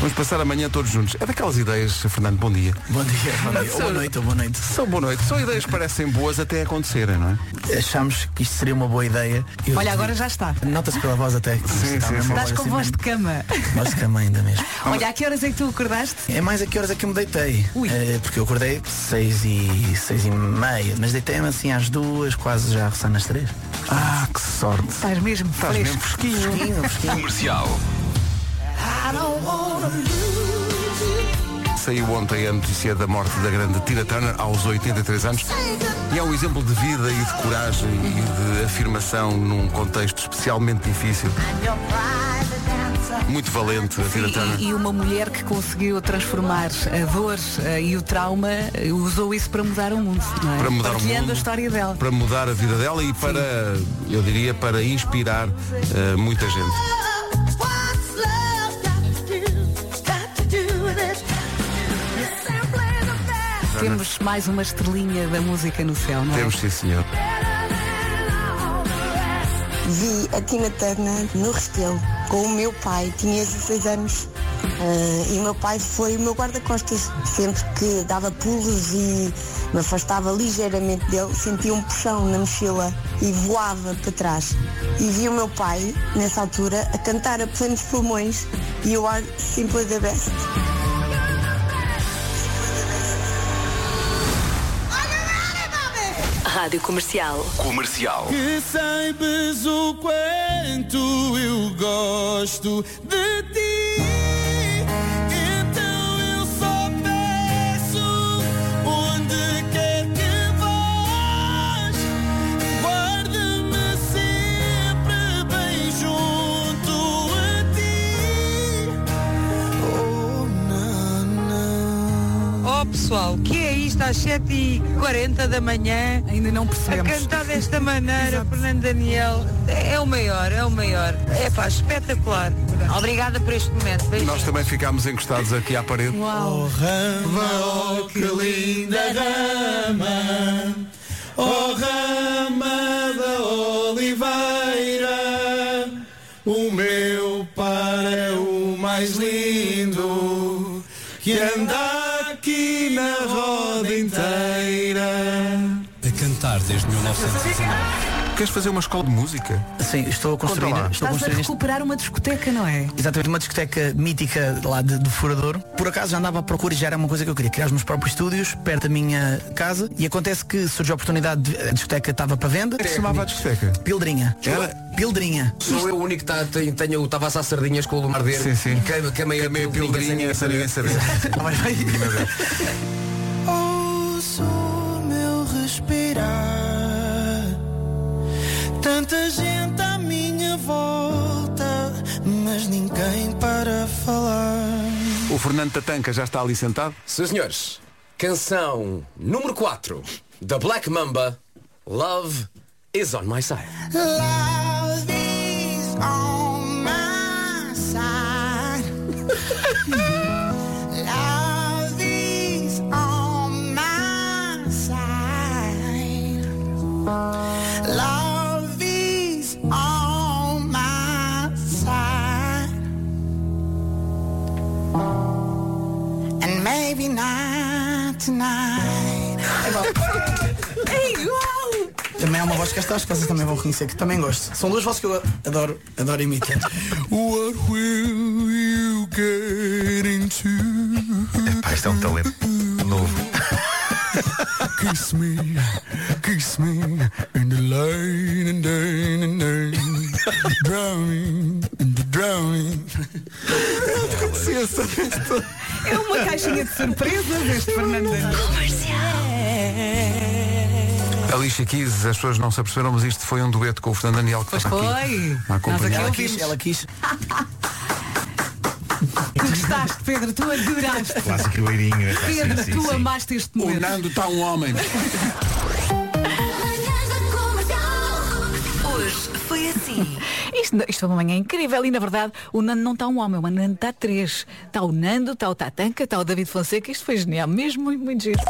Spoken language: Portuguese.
Vamos passar amanhã todos juntos. É daquelas ideias, Fernando, bom dia. Bom dia, bom dia. Ou boa noite, ou boa noite. São boa noite. São ideias que parecem boas até acontecerem, não é? Achamos que isto seria uma boa ideia. Eu- Olha, agora já está. Nota-se pela voz até. que Sim, está sim, sim. Estás com assim voz de cama. Voz de cama ainda mesmo. Olha, a que horas é que tu acordaste? É mais a que horas é que eu me deitei. Ui. Eh, porque eu acordei seis e, seis e meia. Mas deitei-me assim às duas, quase já a roçar nas três. Ah, que sorte. Estás mesmo Estás mesmo fresquinho. Fresquinho, fresquinho. Comercial. Saiu ontem a notícia da morte da grande Tina Turner aos 83 anos e é um exemplo de vida e de coragem e de afirmação num contexto especialmente difícil. Muito valente a Tina Sim, Turner. e, e uma mulher que conseguiu transformar a dor eh, e o trauma, eh, usou isso para mudar o mundo, não é? Para mudar o Partilhando mundo. a história dela. Para mudar a vida dela e para, eu diria, para inspirar eh, muita gente. Temos mais uma estrelinha da música no céu, não é? Temos sim senhor. Vi a Tina Turner no Restelo com o meu pai, tinha 16 anos. Ah, e o meu pai foi o meu guarda-costas. Sempre que dava pulos e me afastava ligeiramente dele, sentia um puxão na mochila e voava para trás. E vi o meu pai, nessa altura, a cantar a plenos pulmões You are simply the best. Rádio Comercial. Comercial. Que saibas o quanto eu gosto de ti. Pessoal, que é isto às 7h40 da manhã? Ainda não A percebemos. cantar desta maneira, Fernando Daniel, é o maior, é o maior. É pá, espetacular. Obrigada por este momento. Beijinhos. Nós também ficámos encostados aqui à parede. Oh rama, oh que linda rama, oh rama da oliveira, o meu pai é o mais lindo que anda aqui na roda inteira. A cantar desde 1919. Queres fazer uma escola de música? Sim, estou a construir. Estou a Estás a construir neste- recuperar uma discoteca, não é? Exatamente, uma discoteca mítica lá de, do Furadouro. Por acaso já andava à procura e já era uma coisa que eu queria, criar os meus próprios estúdios, perto da minha casa. E acontece que surgiu a oportunidade, de, a discoteca estava para venda. Como é que se chamava a discoteca? Pildrinha. Era? Pildrinha. Sou eu o único que tá, tem, tenho o Tavasse às sardinhas com o Lumar. Sim, sim. E que, que a meia, Meia pildrinha, sem ninguém saber. Vai, Tanta gente à minha volta Mas ninguém para falar O Fernando Tatanca já está ali sentado. Sim, senhores. Canção número 4 da Black Mamba, Love is on my side. Love is on my side Love is on my side maybe not tonight É igual! Também é uma voz que estas vocês também vão reconhecer, que também gosto. São duas vozes que eu adoro, adoro imitar. What will you get into? Pá, isto é um talento novo. Kiss me, kiss me in the light and day and day. Drowning, in the drowning. É uma caixinha de surpresas este Fernando Daniel. Alicia Keys, as pessoas não se aperceberam, mas isto foi um dueto com o Fernando Daniel que Pois estava aqui. foi. a Nós acompanhar. aqui Ela quis, ela quis. Tu gostaste, Pedro, tu adoraste. Clássico loirinho. é Pedro, sim, tu sim. amaste este O momento. Nando está um homem. Hoje foi assim. Isto, isto foi uma manhã incrível e, na verdade, o Nando não está um homem, o Nando está três. Está o Nando, está o Tatanca, está o David Fonseca. Isto foi genial, mesmo muito, muito giro.